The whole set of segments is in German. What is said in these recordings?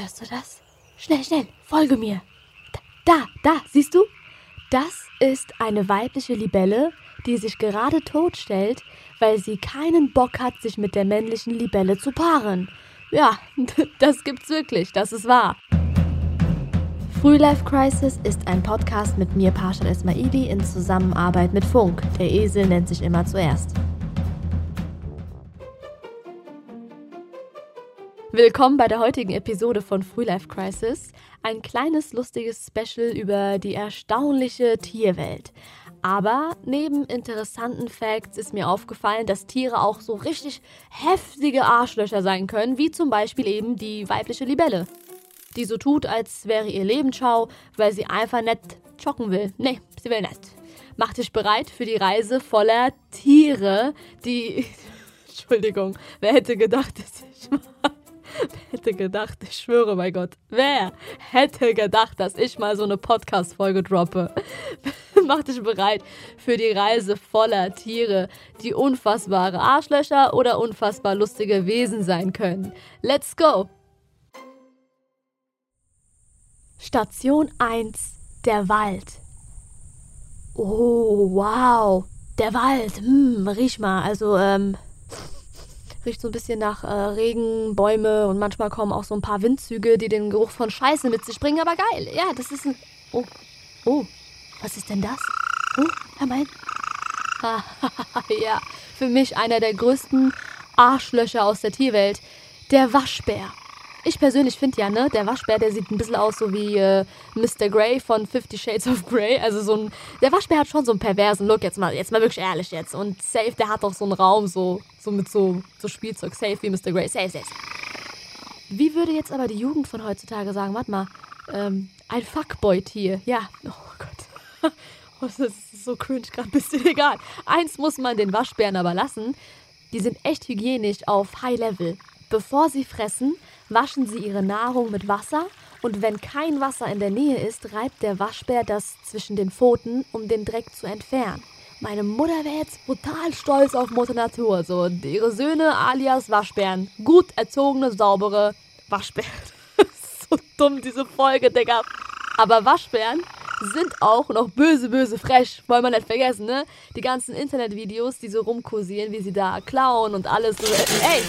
Hörst du das? Schnell, schnell, folge mir. Da, da, siehst du? Das ist eine weibliche Libelle, die sich gerade totstellt, weil sie keinen Bock hat, sich mit der männlichen Libelle zu paaren. Ja, das gibt's wirklich, das ist wahr. Frühlife Crisis ist ein Podcast mit mir, Parshad Esmaili, in Zusammenarbeit mit Funk. Der Esel nennt sich immer zuerst. Willkommen bei der heutigen Episode von Frühlife Crisis. Ein kleines lustiges Special über die erstaunliche Tierwelt. Aber neben interessanten Facts ist mir aufgefallen, dass Tiere auch so richtig heftige Arschlöcher sein können, wie zum Beispiel eben die weibliche Libelle. Die so tut, als wäre ihr Lebensschau, weil sie einfach nicht joggen will. Nee, sie will nicht. Mach dich bereit für die Reise voller Tiere, die. Entschuldigung, wer hätte gedacht, dass ich mal hätte gedacht, ich schwöre bei Gott, wer hätte gedacht, dass ich mal so eine Podcast-Folge droppe? Mach dich bereit für die Reise voller Tiere, die unfassbare Arschlöcher oder unfassbar lustige Wesen sein können. Let's go! Station 1, der Wald. Oh, wow, der Wald. Hm, riech mal. Also, ähm, Riecht so ein bisschen nach äh, Regen, Bäume und manchmal kommen auch so ein paar Windzüge, die den Geruch von Scheiße mit sich bringen. Aber geil. Ja, das ist ein. Oh. Oh. Was ist denn das? Oh, Herr Mein. ja, für mich einer der größten Arschlöcher aus der Tierwelt. Der Waschbär. Ich persönlich finde ja, ne, der Waschbär, der sieht ein bisschen aus so wie äh, Mr. Grey von Fifty Shades of Grey. Also so ein. Der Waschbär hat schon so einen perversen Look, jetzt mal, jetzt mal wirklich ehrlich jetzt. Und safe, der hat auch so einen Raum, so, so mit so, so Spielzeug. Safe wie Mr. Grey. Safe, safe. Wie würde jetzt aber die Jugend von heutzutage sagen? Warte mal. Ähm, ein Fuckboy-Tier. Ja. Oh Gott. Oh, das ist so cringe, gerade ein bisschen egal. Eins muss man den Waschbären aber lassen. Die sind echt hygienisch auf High Level. Bevor sie fressen, waschen sie ihre Nahrung mit Wasser und wenn kein Wasser in der Nähe ist, reibt der Waschbär das zwischen den Pfoten, um den Dreck zu entfernen. Meine Mutter wäre jetzt brutal stolz auf Mutter Natur. So, ihre Söhne alias Waschbären. Gut erzogene, saubere Waschbären. so dumm, diese Folge, Digga. Aber Waschbären sind auch noch böse, böse frech. Wollen wir nicht vergessen, ne? Die ganzen Internetvideos, die so rumkursieren, wie sie da klauen und alles. So, ey!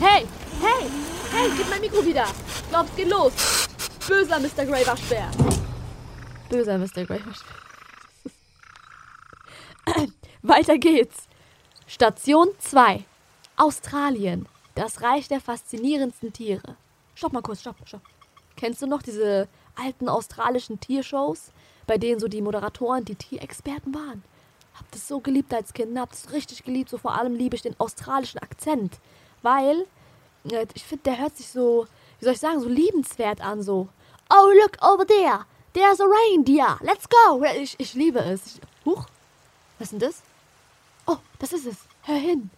Hey! Hey! Hey, gib mein Mikro wieder. Glaub's, geht los. Böser Mr. Grey Waschbär. Böser Mr. Grey Waschbär. Weiter geht's. Station 2. Australien. Das Reich der faszinierendsten Tiere. Stopp mal kurz, stopp, stopp. Kennst du noch diese alten australischen Tiershows, bei denen so die Moderatoren die Tierexperten waren? Hab das so geliebt als Kind, hab das richtig geliebt. So vor allem liebe ich den australischen Akzent, weil ich finde, der hört sich so, wie soll ich sagen, so liebenswert an, so. Oh, look over there. There's a reindeer. Let's go. Ich, ich liebe es. huch. Was ist denn das? Oh, das ist es. Hör hin.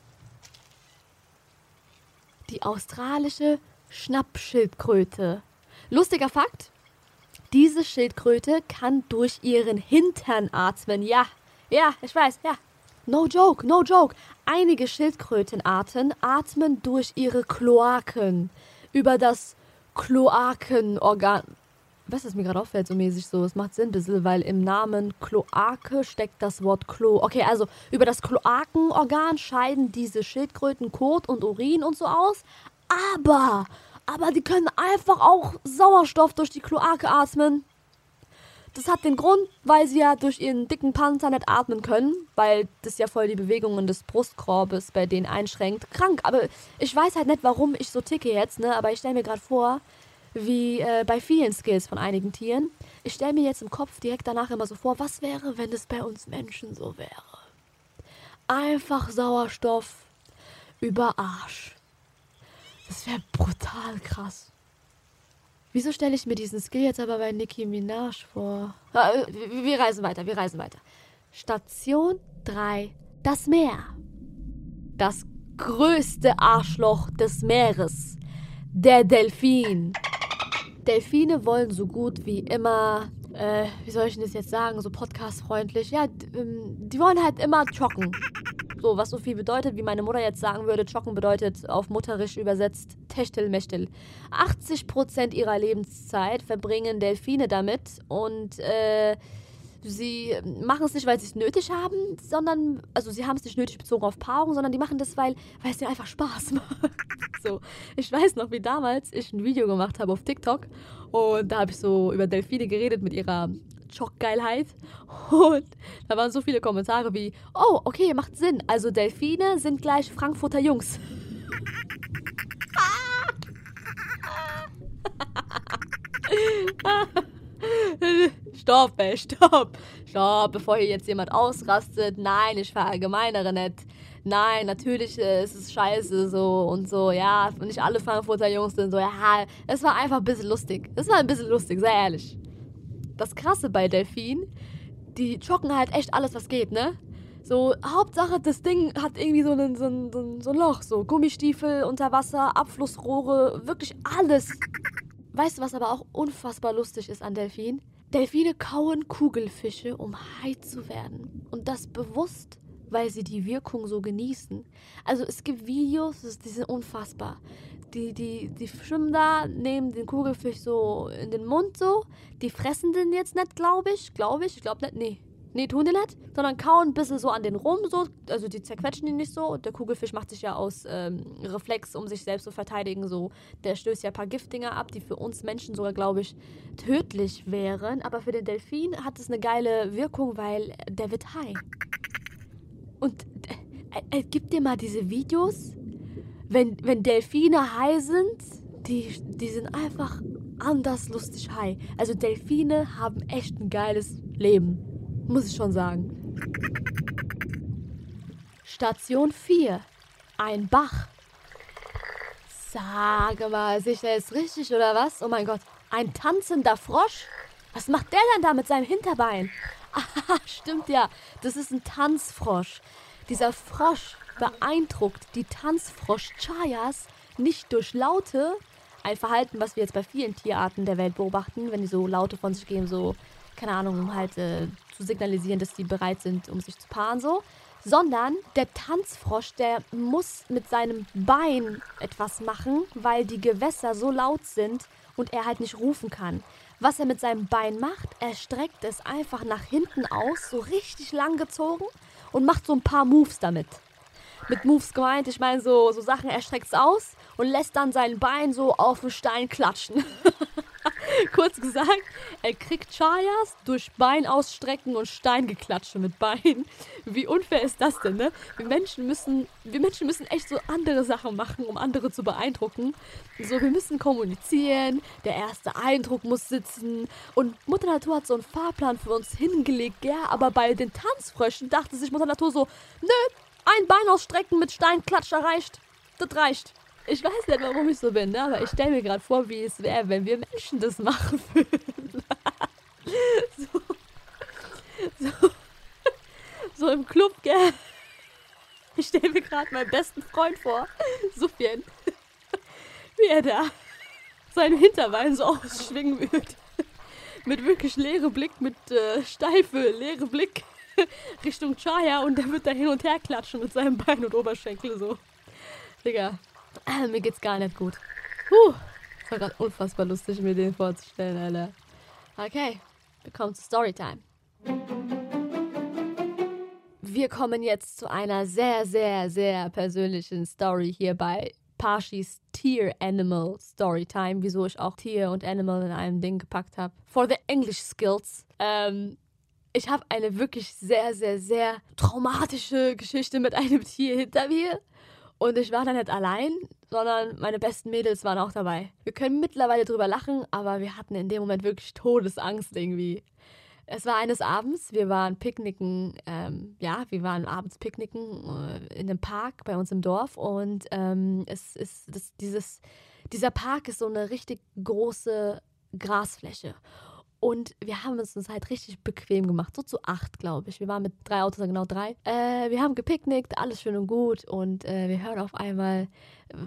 Die australische Schnappschildkröte. Lustiger Fakt. Diese Schildkröte kann durch ihren Hintern atmen. Ja, ja, ich weiß, ja. No joke, no joke. Einige Schildkrötenarten atmen durch ihre Kloaken über das Kloakenorgan. Was ist mir gerade auffällt, so mäßig so, es macht Sinn ein bisschen, weil im Namen Kloake steckt das Wort Klo. Okay, also über das Kloakenorgan scheiden diese Schildkröten Kot und Urin und so aus. Aber, aber die können einfach auch Sauerstoff durch die Kloake atmen. Das hat den Grund, weil sie ja durch ihren dicken Panzer nicht atmen können, weil das ja voll die Bewegungen des Brustkorbes bei denen einschränkt. Krank, aber ich weiß halt nicht, warum ich so ticke jetzt, ne? Aber ich stelle mir gerade vor, wie äh, bei vielen Skills von einigen Tieren. Ich stelle mir jetzt im Kopf direkt danach immer so vor, was wäre, wenn es bei uns Menschen so wäre? Einfach Sauerstoff über Arsch. Das wäre brutal krass. Wieso stelle ich mir diesen Skill jetzt aber bei Nicki Minaj vor? Äh, wir reisen weiter, wir reisen weiter. Station 3. Das Meer. Das größte Arschloch des Meeres. Der Delfin. Delfine wollen so gut wie immer, äh, wie soll ich denn das jetzt sagen, so podcastfreundlich. Ja, ähm, die wollen halt immer trocken. So, was so viel bedeutet, wie meine Mutter jetzt sagen würde, joggen bedeutet auf Mutterisch übersetzt Techtel Mechtel. 80% ihrer Lebenszeit verbringen Delfine damit und äh, sie machen es nicht, weil sie es nötig haben, sondern, also sie haben es nicht nötig bezogen auf Paarung, sondern die machen das, weil, es dir einfach Spaß macht. so, ich weiß noch, wie damals ich ein Video gemacht habe auf TikTok und da habe ich so über Delfine geredet mit ihrer Schockgeilheit und da waren so viele Kommentare wie, oh, okay, macht Sinn, also Delfine sind gleich Frankfurter Jungs. stopp, ey, stopp. Stopp, bevor hier jetzt jemand ausrastet. Nein, ich verallgemeinere nicht. Nein, natürlich äh, ist es scheiße so und so. Ja, nicht alle Frankfurter Jungs sind so. Ja, es war einfach ein bisschen lustig. Es war ein bisschen lustig, sehr ehrlich. Das Krasse bei Delfin, die joggen halt echt alles, was geht, ne? So, Hauptsache, das Ding hat irgendwie so, einen, so, ein, so ein Loch, so Gummistiefel unter Wasser, Abflussrohre, wirklich alles. Weißt du, was aber auch unfassbar lustig ist an Delfinen? Delfine kauen Kugelfische, um high zu werden. Und das bewusst, weil sie die Wirkung so genießen. Also es gibt Videos, die sind unfassbar. Die, die, die schwimmen da, nehmen den Kugelfisch so in den Mund so. Die fressen den jetzt nicht, glaube ich. Glaube ich, ich glaube nicht, nee. Nee, tun die nicht, sondern kauen ein bisschen so an den rum, so. Also die zerquetschen ihn nicht so. Der Kugelfisch macht sich ja aus ähm, Reflex, um sich selbst zu verteidigen, so. Der stößt ja ein paar Giftdinger ab, die für uns Menschen sogar, glaube ich, tödlich wären. Aber für den Delfin hat es eine geile Wirkung, weil der wird high. Und äh, äh, gib dir mal diese Videos, wenn, wenn Delfine high sind, die, die sind einfach anders lustig high. Also Delfine haben echt ein geiles Leben. Muss ich schon sagen. Station 4. Ein Bach. Sage mal, sicher ist richtig oder was? Oh mein Gott, ein tanzender Frosch? Was macht der denn da mit seinem Hinterbein? Ah, stimmt ja, das ist ein Tanzfrosch. Dieser Frosch beeindruckt die Tanzfrosch-Chayas nicht durch Laute, ein Verhalten, was wir jetzt bei vielen Tierarten der Welt beobachten, wenn die so Laute von sich geben, so, keine Ahnung, um halt äh, zu signalisieren, dass die bereit sind, um sich zu paaren, so. Sondern der Tanzfrosch, der muss mit seinem Bein etwas machen, weil die Gewässer so laut sind und er halt nicht rufen kann. Was er mit seinem Bein macht, er streckt es einfach nach hinten aus, so richtig lang gezogen und macht so ein paar Moves damit. Mit Moves gemeint, ich meine so, so Sachen, er streckt es aus und lässt dann sein Bein so auf den Stein klatschen. Kurz gesagt, er kriegt Chayas durch Bein ausstrecken und Steingeklatsche mit Bein. Wie unfair ist das denn, ne? Wir Menschen müssen, wir Menschen müssen echt so andere Sachen machen, um andere zu beeindrucken. So, wir müssen kommunizieren, der erste Eindruck muss sitzen. Und Mutter Natur hat so einen Fahrplan für uns hingelegt, ja, aber bei den Tanzfröschen dachte sich Mutter Natur so, nö, ein Bein ausstrecken mit Steinklatscher reicht. Das reicht. Ich weiß nicht, warum ich so bin, ne? aber ich stelle mir gerade vor, wie es wäre, wenn wir Menschen das machen würden. so, so, so im Club, gell? Ich stelle mir gerade meinen besten Freund vor, Sufjan, wie er da seinen Hinterbein so ausschwingen wird. Mit wirklich leere Blick, mit äh, steife, leere Blick Richtung Chaya und der wird da hin und her klatschen mit seinem Bein und Oberschenkel so. Digga, äh, mir geht's gar nicht gut. Puh, das war gerade unfassbar lustig, mir den vorzustellen, Alter. Okay, wir kommen zu Storytime. Wir kommen jetzt zu einer sehr, sehr, sehr persönlichen Story hier bei Parshis Tier Animal Storytime, wieso ich auch Tier und Animal in einem Ding gepackt habe. For the English Skills. Ähm, ich habe eine wirklich sehr, sehr, sehr traumatische Geschichte mit einem Tier hinter mir. Und ich war da nicht allein, sondern meine besten Mädels waren auch dabei. Wir können mittlerweile drüber lachen, aber wir hatten in dem Moment wirklich Todesangst irgendwie. Es war eines Abends, wir waren picknicken, ähm, ja, wir waren abends picknicken äh, in einem Park bei uns im Dorf und ähm, es ist das, dieses, dieser Park ist so eine richtig große Grasfläche. Und wir haben es uns halt richtig bequem gemacht, so zu acht, glaube ich. Wir waren mit drei Autos, genau drei. Äh, wir haben gepicknickt, alles schön und gut. Und äh, wir hören auf einmal,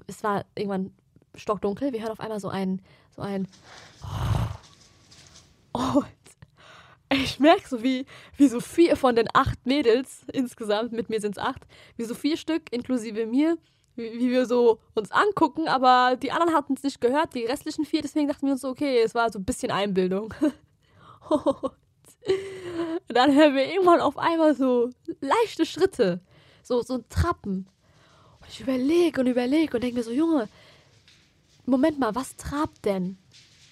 es war irgendwann stockdunkel, wir hören auf einmal so ein, so ein. Und ich merke so, wie, wie so vier von den acht Mädels insgesamt, mit mir sind es acht, wie so vier Stück inklusive mir, wie, wie wir so uns angucken, aber die anderen hatten es nicht gehört, die restlichen vier, deswegen dachten wir uns so, okay, es war so ein bisschen Einbildung. Und dann hören wir irgendwann auf einmal so leichte Schritte, so, so Trappen. Und ich überlege und überlege und denke mir so, Junge, Moment mal, was trabt denn?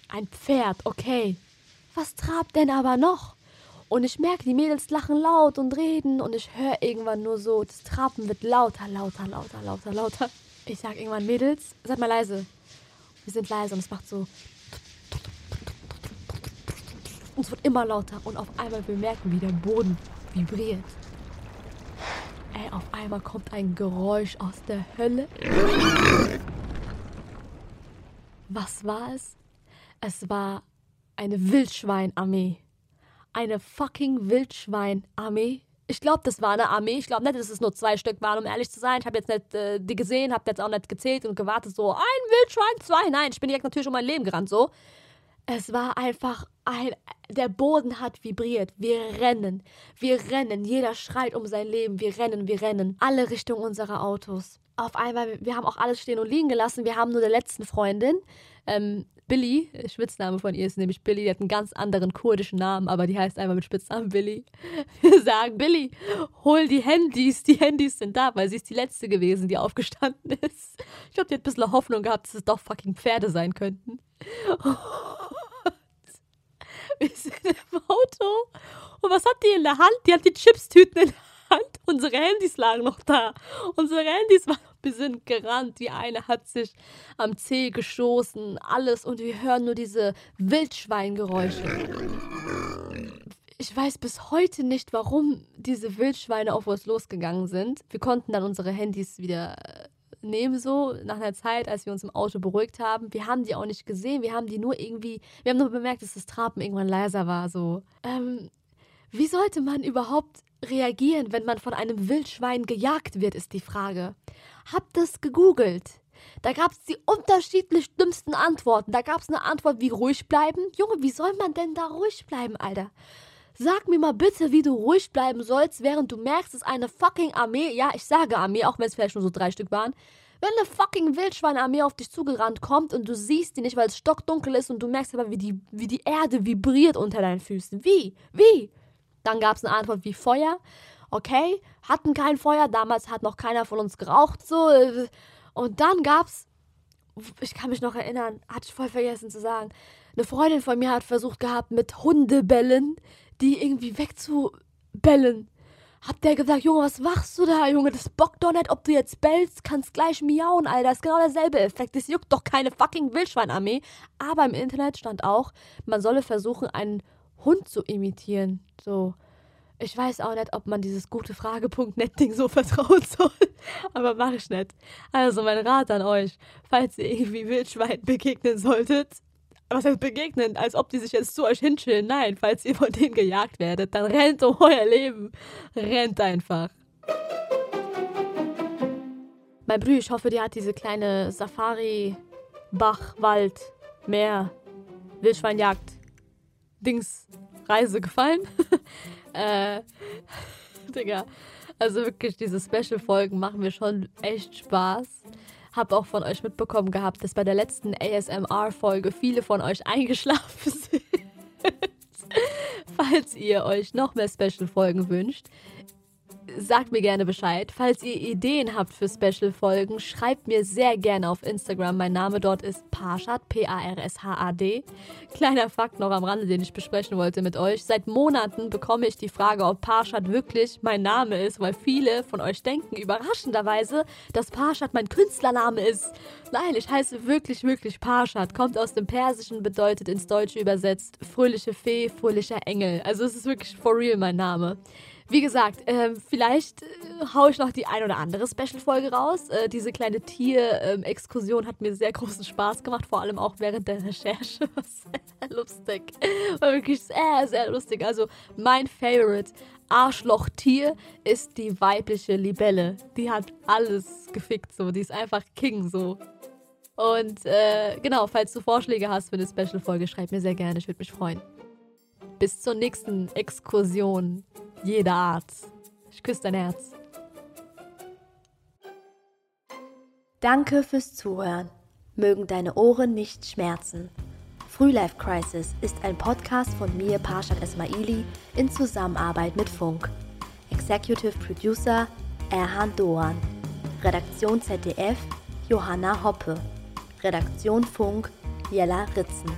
Ein Pferd, okay. Was trabt denn aber noch? Und ich merke, die Mädels lachen laut und reden und ich höre irgendwann nur so, das Trappen wird lauter, lauter, lauter, lauter, lauter. Ich sag irgendwann, Mädels, seid mal leise. Wir sind leise und es macht so. Und es wird immer lauter und auf einmal wir merken, wie der Boden vibriert. Ey, auf einmal kommt ein Geräusch aus der Hölle. Was war es? Es war eine Wildschweinarmee. Eine fucking Wildschweinarmee. Ich glaube, das war eine Armee. Ich glaube nicht, dass es nur zwei Stück waren, um ehrlich zu sein. Ich habe jetzt nicht äh, die gesehen, habe jetzt auch nicht gezählt und gewartet, so ein Wildschwein, zwei. Nein, ich bin direkt natürlich um mein Leben gerannt, so. Es war einfach ein. Der Boden hat vibriert. Wir rennen. Wir rennen. Jeder schreit um sein Leben. Wir rennen, wir rennen. Alle Richtungen unserer Autos. Auf einmal, wir haben auch alles stehen und liegen gelassen. Wir haben nur der letzten Freundin, ähm, Billy, Spitzname von ihr ist nämlich Billy, die hat einen ganz anderen kurdischen Namen, aber die heißt einfach mit Spitznamen Billy. Wir sagen, Billy, hol die Handys, die Handys sind da, weil sie ist die letzte gewesen, die aufgestanden ist. Ich glaube, die hat ein bisschen Hoffnung gehabt, dass es doch fucking Pferde sein könnten. Und wir sind im Auto und was hat die in der Hand? Die hat die Chipstüten in der Hand. Unsere Handys lagen noch da. Unsere Handys waren wir sind gerannt. Die eine hat sich am Zeh gestoßen, alles. Und wir hören nur diese Wildschweingeräusche. Ich weiß bis heute nicht, warum diese Wildschweine auf uns losgegangen sind. Wir konnten dann unsere Handys wieder äh, nehmen, so nach einer Zeit, als wir uns im Auto beruhigt haben. Wir haben die auch nicht gesehen. Wir haben die nur irgendwie, wir haben nur bemerkt, dass das Trapen irgendwann leiser war. So. Ähm, wie sollte man überhaupt reagieren, wenn man von einem Wildschwein gejagt wird, ist die Frage. Habt das gegoogelt? Da gab es die unterschiedlich dümmsten Antworten. Da gab es eine Antwort wie ruhig bleiben. Junge, wie soll man denn da ruhig bleiben, Alter? Sag mir mal bitte, wie du ruhig bleiben sollst, während du merkst, dass eine fucking Armee, ja, ich sage Armee, auch wenn es vielleicht nur so drei Stück waren, wenn eine fucking Wildschweinarmee auf dich zugerannt kommt und du siehst die nicht, weil es stockdunkel ist und du merkst aber, wie die, wie die Erde vibriert unter deinen Füßen. Wie? Wie? Dann gab es eine Antwort wie Feuer. Okay, hatten kein Feuer, damals hat noch keiner von uns geraucht, so. Und dann gab's, ich kann mich noch erinnern, hatte ich voll vergessen zu sagen, eine Freundin von mir hat versucht gehabt, mit Hundebällen die irgendwie wegzubellen. Hat der gesagt, Junge, was machst du da, Junge? Das bockt doch nicht, ob du jetzt bellst, kannst gleich miauen, Alter. Das ist genau derselbe Effekt. Das juckt doch keine fucking Wildschweinarmee. Aber im Internet stand auch, man solle versuchen, einen Hund zu imitieren. So. Ich weiß auch nicht, ob man dieses gute Frage.net-Ding so vertrauen soll. Aber mach ich nicht. Also mein Rat an euch, falls ihr irgendwie Wildschweinen begegnen solltet, was heißt begegnen, als ob die sich jetzt zu euch hinschillen. Nein, falls ihr von denen gejagt werdet, dann rennt um euer Leben. Rennt einfach. Mein Brü, ich hoffe, dir hat diese kleine Safari, Bach, Wald, Meer, Wildschweinjagd, Dings, Reise gefallen. äh, Digga. Also wirklich, diese Special-Folgen machen mir schon echt Spaß. Hab auch von euch mitbekommen gehabt, dass bei der letzten ASMR-Folge viele von euch eingeschlafen sind. Falls ihr euch noch mehr Special-Folgen wünscht, sagt mir gerne Bescheid. Falls ihr Ideen habt für Special-Folgen, schreibt mir sehr gerne auf Instagram. Mein Name dort ist Parshad, P-A-R-S-H-A-D. Kleiner Fakt noch am Rande, den ich besprechen wollte mit euch. Seit Monaten bekomme ich die Frage, ob Parshad wirklich mein Name ist, weil viele von euch denken überraschenderweise, dass Parshad mein Künstlername ist. Nein, ich heiße wirklich, wirklich Parshad. Kommt aus dem Persischen, bedeutet ins Deutsche übersetzt fröhliche Fee, fröhlicher Engel. Also es ist wirklich for real mein Name. Wie gesagt, äh, vielleicht äh, haue ich noch die ein oder andere Special-Folge raus. Äh, diese kleine Tier-Exkursion ähm, hat mir sehr großen Spaß gemacht, vor allem auch während der Recherche. sehr lustig. War wirklich sehr, sehr lustig. Also, mein Favorite Arschloch-Tier ist die weibliche Libelle. Die hat alles gefickt, so. Die ist einfach King, so. Und äh, genau, falls du Vorschläge hast für eine Special-Folge, schreib mir sehr gerne. Ich würde mich freuen. Bis zur nächsten Exkursion jeder Art. Ich küsse dein Herz. Danke fürs Zuhören. Mögen deine Ohren nicht schmerzen. Frühlife Crisis ist ein Podcast von mir, Parshad Esmaili, in Zusammenarbeit mit Funk. Executive Producer Erhan Doan. Redaktion ZDF Johanna Hoppe. Redaktion Funk Jella Ritzen.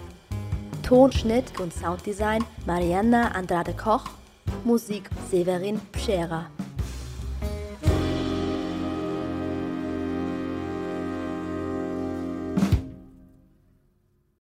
Tonschnitt und Sounddesign Marianna Andrade Koch. Musik Severin Pschera.